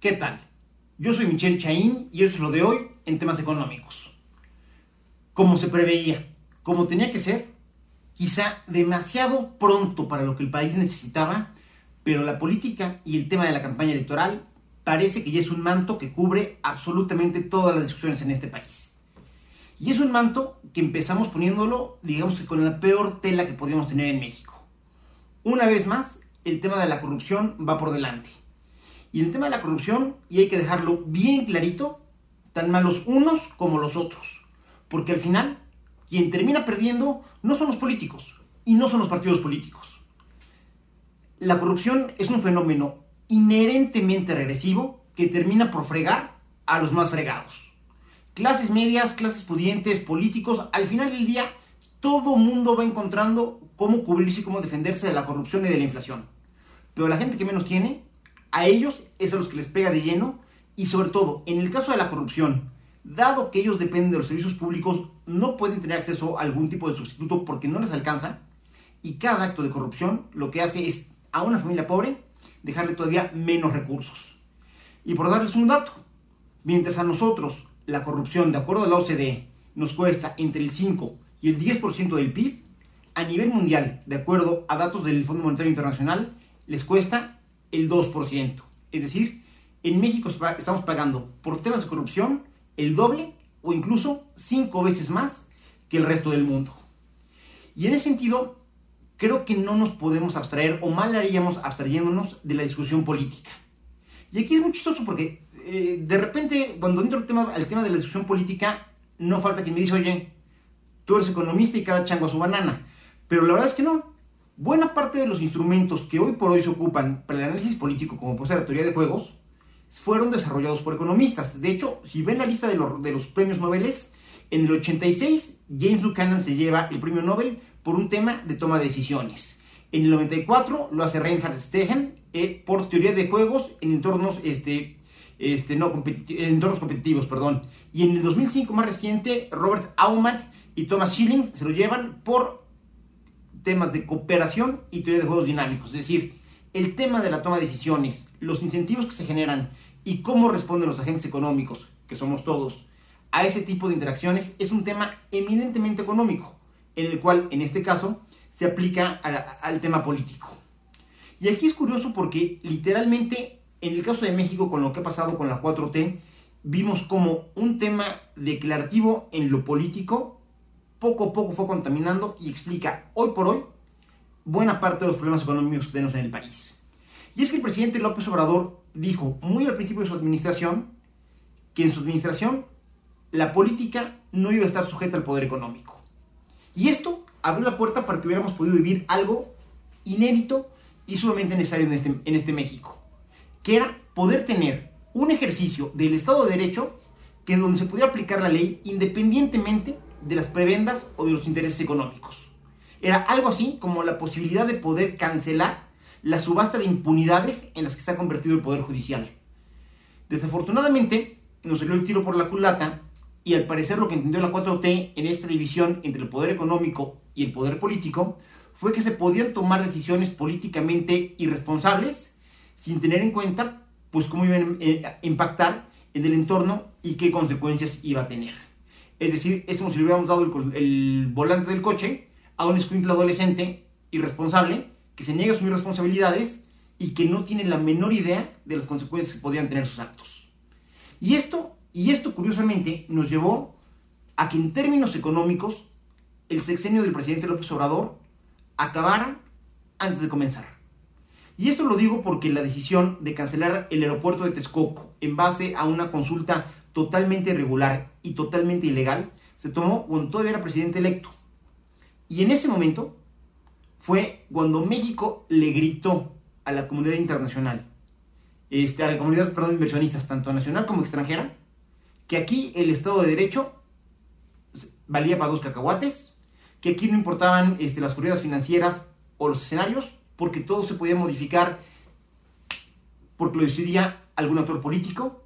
¿Qué tal? Yo soy Michelle Chaín y eso es lo de hoy en temas económicos. Como se preveía, como tenía que ser, quizá demasiado pronto para lo que el país necesitaba, pero la política y el tema de la campaña electoral parece que ya es un manto que cubre absolutamente todas las discusiones en este país. Y es un manto que empezamos poniéndolo, digamos que con la peor tela que podíamos tener en México. Una vez más, el tema de la corrupción va por delante. Y el tema de la corrupción, y hay que dejarlo bien clarito, tan malos unos como los otros. Porque al final, quien termina perdiendo no son los políticos y no son los partidos políticos. La corrupción es un fenómeno inherentemente regresivo que termina por fregar a los más fregados. Clases medias, clases pudientes, políticos, al final del día todo mundo va encontrando cómo cubrirse y cómo defenderse de la corrupción y de la inflación. Pero la gente que menos tiene a ellos es a los que les pega de lleno y sobre todo, en el caso de la corrupción, dado que ellos dependen de los servicios públicos, no pueden tener acceso a algún tipo de sustituto porque no les alcanza y cada acto de corrupción lo que hace es a una familia pobre dejarle todavía menos recursos. Y por darles un dato, mientras a nosotros la corrupción, de acuerdo a la OCDE, nos cuesta entre el 5 y el 10% del PIB, a nivel mundial, de acuerdo a datos del Fondo Monetario Internacional, les cuesta el 2%. Es decir, en México estamos pagando por temas de corrupción el doble o incluso cinco veces más que el resto del mundo. Y en ese sentido, creo que no nos podemos abstraer o mal haríamos abstrayéndonos de la discusión política. Y aquí es muy chistoso porque eh, de repente cuando entro al tema, al tema de la discusión política, no falta quien me dice, oye, tú eres economista y cada chango a su banana. Pero la verdad es que no. Buena parte de los instrumentos que hoy por hoy se ocupan para el análisis político, como puede ser la teoría de juegos, fueron desarrollados por economistas. De hecho, si ven la lista de los, de los premios Nobel, en el 86 James Buchanan se lleva el premio Nobel por un tema de toma de decisiones. En el 94 lo hace Reinhard Stegen eh, por teoría de juegos en entornos, este, este, no, entornos competitivos. Perdón. Y en el 2005, más reciente, Robert Aumann y Thomas Schilling se lo llevan por temas de cooperación y teoría de juegos dinámicos. Es decir, el tema de la toma de decisiones, los incentivos que se generan y cómo responden los agentes económicos, que somos todos, a ese tipo de interacciones es un tema eminentemente económico, en el cual, en este caso, se aplica al tema político. Y aquí es curioso porque literalmente, en el caso de México, con lo que ha pasado con la 4T, vimos como un tema declarativo en lo político poco a poco fue contaminando y explica hoy por hoy buena parte de los problemas económicos que tenemos en el país. Y es que el presidente López Obrador dijo muy al principio de su administración que en su administración la política no iba a estar sujeta al poder económico. Y esto abrió la puerta para que hubiéramos podido vivir algo inédito y sumamente necesario en este, en este México, que era poder tener un ejercicio del Estado de Derecho que donde se pudiera aplicar la ley independientemente de las prebendas o de los intereses económicos. Era algo así como la posibilidad de poder cancelar la subasta de impunidades en las que se ha convertido el Poder Judicial. Desafortunadamente, nos salió el tiro por la culata y al parecer lo que entendió la 4T en esta división entre el poder económico y el poder político fue que se podían tomar decisiones políticamente irresponsables sin tener en cuenta pues cómo iban eh, a impactar en el entorno y qué consecuencias iba a tener. Es decir, es como si le hubiéramos dado el, volante del coche a un escuincle adolescente irresponsable que se niega a sus responsabilidades y que no tiene la menor idea de las consecuencias que podían tener sus actos. Y esto, y esto curiosamente nos llevó a que en términos económicos el sexenio del presidente López Obrador acabara antes de comenzar. Y esto lo digo porque la decisión de cancelar el aeropuerto de Texcoco en base a una consulta totalmente irregular y totalmente ilegal se tomó cuando todavía era presidente electo. Y en ese momento fue cuando México le gritó a la comunidad internacional, este, a la comunidad, perdón, inversionistas, tanto nacional como extranjera, que aquí el Estado de Derecho valía para dos cacahuates, que aquí no importaban este, las corridas financieras o los escenarios, porque todo se podía modificar porque lo decidía algún actor político,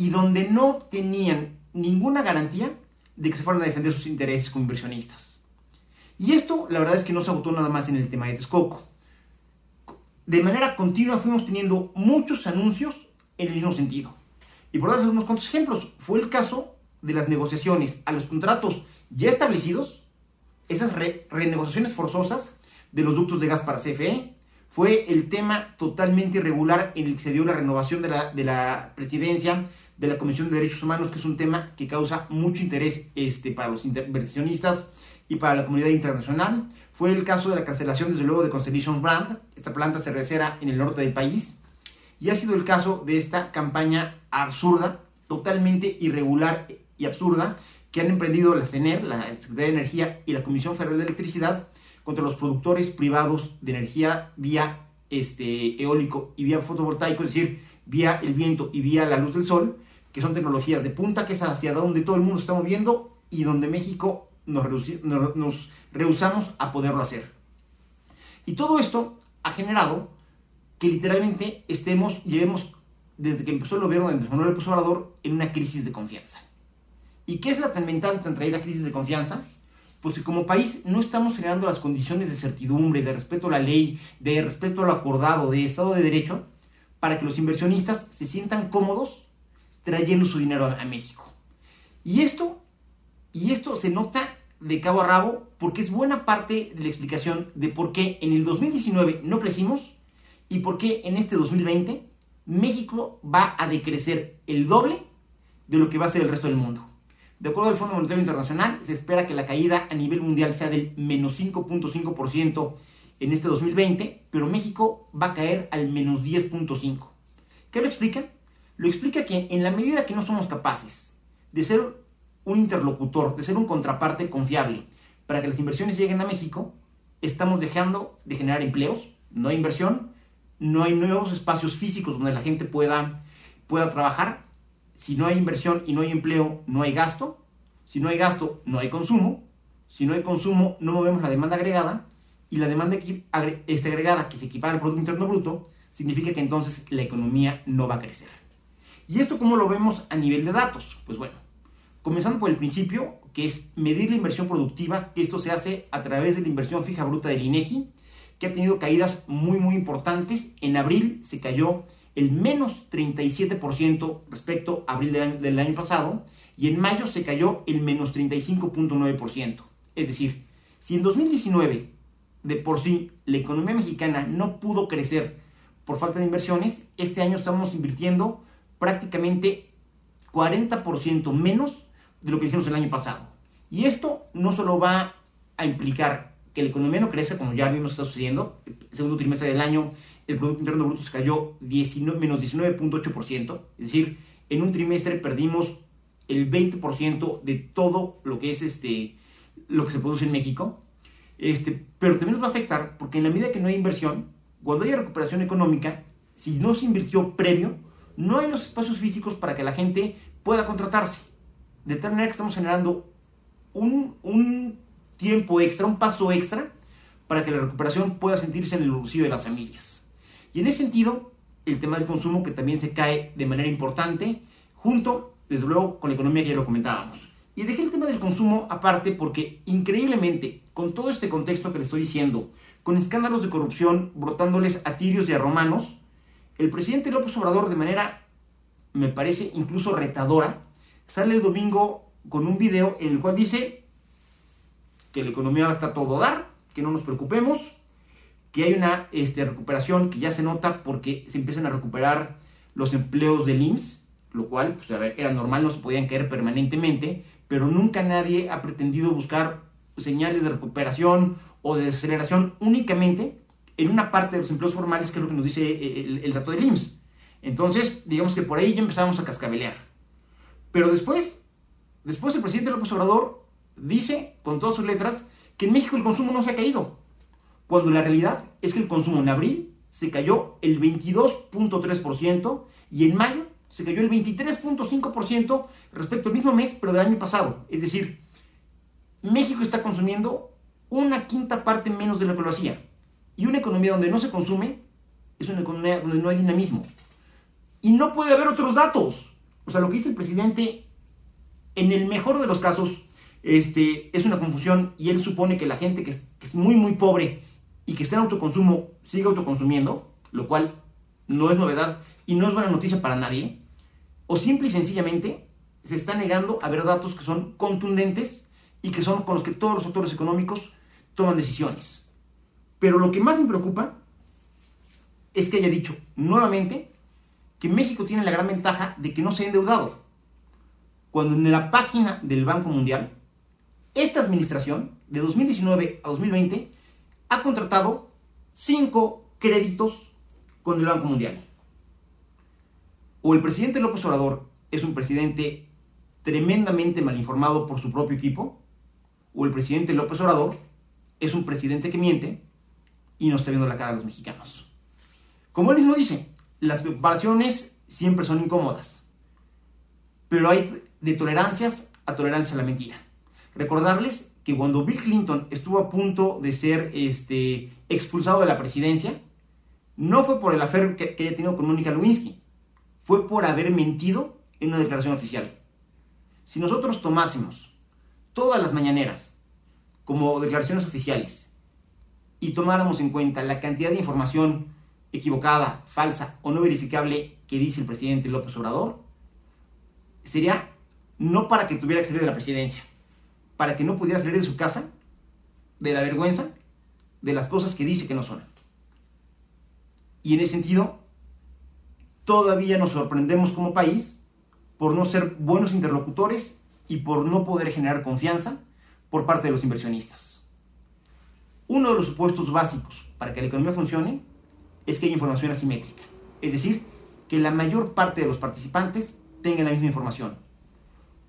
y donde no tenían ninguna garantía de que se fueran a defender sus intereses como inversionistas. Y esto, la verdad es que no se agotó nada más en el tema de Texcoco. De manera continua fuimos teniendo muchos anuncios en el mismo sentido. Y por darles unos cuantos ejemplos, fue el caso de las negociaciones a los contratos ya establecidos, esas renegociaciones forzosas de los ductos de gas para CFE, fue el tema totalmente irregular en el que se dio la renovación de la, de la presidencia de la Comisión de Derechos Humanos, que es un tema que causa mucho interés este, para los inversionistas y para la comunidad internacional. Fue el caso de la cancelación, desde luego, de Constellation Brand, esta planta cervecera en el norte del país. Y ha sido el caso de esta campaña absurda, totalmente irregular y absurda, que han emprendido la CENER, la Secretaría de Energía y la Comisión Federal de Electricidad contra los productores privados de energía vía este, eólico y vía fotovoltaico, es decir, vía el viento y vía la luz del sol, que son tecnologías de punta, que es hacia donde todo el mundo está moviendo y donde México nos, nos rehusamos a poderlo hacer. Y todo esto ha generado que literalmente estemos, llevemos desde que empezó el gobierno de Andrés Manuel López Obrador en una crisis de confianza. ¿Y qué es la tan tan traída crisis de confianza? Pues que como país no estamos generando las condiciones de certidumbre, de respeto a la ley, de respeto a lo acordado, de Estado de Derecho, para que los inversionistas se sientan cómodos trayendo su dinero a, México. Y esto, y esto se nota de cabo a rabo porque es buena parte de la explicación de por qué en el 2019 no crecimos y por qué en este 2020 México va a decrecer el doble de lo que va a ser el resto del mundo. De acuerdo al Fondo Monetario Internacional, se espera que la caída a nivel mundial sea del menos 5.5% en este 2020, pero México va a caer al menos 10.5%. ¿Qué lo explica? Lo explica que en la medida que no somos capaces de ser un interlocutor, de ser un contraparte confiable para que las inversiones lleguen a México, estamos dejando de generar empleos, no hay inversión, no hay nuevos espacios físicos donde la gente pueda, pueda trabajar. Si no hay inversión y no hay empleo, no hay gasto. Si no hay gasto, no hay consumo. Si no hay consumo, no movemos la demanda agregada. Y la demanda este agregada que se equipara al Producto Interno Bruto significa que entonces la economía no va a crecer. ¿Y esto cómo lo vemos a nivel de datos? Pues bueno, comenzando por el principio, que es medir la inversión productiva, esto se hace a través de la inversión fija bruta del INEGI, que ha tenido caídas muy, muy importantes. En abril se cayó el menos 37% respecto a abril del año, pasado, y en mayo se cayó el menos 35.9%. Es decir, si en 2019 de por sí la economía mexicana no pudo crecer por falta de inversiones, este año estamos invirtiendo prácticamente 40% menos de lo que hicimos el año pasado. Y esto no solo va a implicar que la economía no crece, como ya vimos está sucediendo, el segundo trimestre del año el Producto Interno Bruto se cayó 19, menos 19.8%, es decir, en un trimestre perdimos el 20% de todo lo que es este, lo que se produce en México, este, pero también nos va a afectar porque en la medida que no hay inversión, cuando haya recuperación económica, si no se invirtió previo, no hay los espacios físicos para que la gente pueda contratarse. De tal manera que estamos generando un, tiempo extra, un paso extra, para que la recuperación pueda sentirse en el bolsillo de las familias. Y en ese sentido, el tema del consumo que también se cae de manera importante, junto, desde luego, con la economía que ya lo comentábamos. Y dejé el tema del consumo aparte porque, increíblemente, con todo este contexto que le estoy diciendo, con escándalos de corrupción brotándoles a tirios y a romanos, el presidente López Obrador, de manera, me parece incluso retadora, sale el domingo con un video en el cual dice que la economía está todo dar, que no nos preocupemos, que hay una este, recuperación que ya se nota porque se empiezan a recuperar los empleos del IMSS, lo cual pues, era normal, no se podían caer permanentemente, pero nunca nadie ha pretendido buscar señales de recuperación o de aceleración únicamente en una parte de los empleos formales, que es lo que nos dice eh, el, dato del IMSS. Entonces, digamos que por ahí ya empezamos a cascabelear. Pero después, después el presidente López Obrador dice, con todas sus letras, que en México el consumo no se ha caído. Cuando la realidad es que el consumo en abril se cayó el 22.3% y en mayo se cayó el 23.5% respecto al mismo mes, pero del año pasado. Es decir, México está consumiendo una quinta parte menos de lo que lo hacía. Y una economía donde no se consume es una economía donde no hay dinamismo. Y no puede haber otros datos. O sea, lo que dice el presidente, en el mejor de los casos, este, es una confusión y él supone que la gente que es, muy, muy pobre y que está en autoconsumo sigue autoconsumiendo, lo cual no es novedad y no es buena noticia para nadie, o simple y sencillamente se está negando a ver datos que son contundentes y que son con los que todos los actores económicos toman decisiones. Pero lo que más me preocupa es que haya dicho nuevamente que México tiene la gran ventaja de que no se ha endeudado. Cuando en la página del Banco Mundial, esta administración, de 2019 a 2020, ha contratado cinco créditos con el Banco Mundial. O el presidente López Obrador es un presidente tremendamente mal informado por su propio equipo, o el presidente López Obrador es un presidente que miente y no está viendo la cara a los mexicanos. Como él mismo dice, las comparaciones siempre son incómodas, pero hay de tolerancias a tolerancia a la mentira. Recordarles que cuando Bill Clinton estuvo a punto de ser este, expulsado de la presidencia, no fue por el afer que, que haya tenido con Mónica Lewinsky, fue por haber mentido en una declaración oficial. Si nosotros tomásemos todas las mañaneras como declaraciones oficiales y tomáramos en cuenta la cantidad de información equivocada, falsa o no verificable que dice el presidente López Obrador, sería no para que tuviera que salir de la presidencia, para que no pudiera salir de su casa, de la vergüenza, de las cosas que dice que no son. Y en ese sentido, todavía nos sorprendemos como país por no ser buenos interlocutores y por no poder generar confianza por parte de los inversionistas. Uno de los supuestos básicos para que la economía funcione es que hay información asimétrica, es decir, que la mayor parte de los participantes tengan la misma información.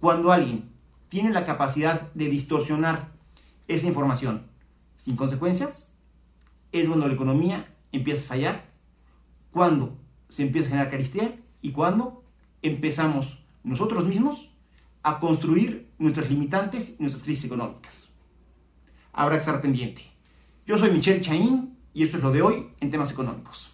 Cuando alguien tiene la capacidad de distorsionar esa información sin consecuencias, es cuando la economía empieza a fallar, cuando se empieza a generar caristía y cuando empezamos nosotros mismos a construir nuestras limitantes y nuestras crisis económicas. Habrá que estar pendiente. Yo soy Michelle Chaín y esto es lo de hoy en temas económicos.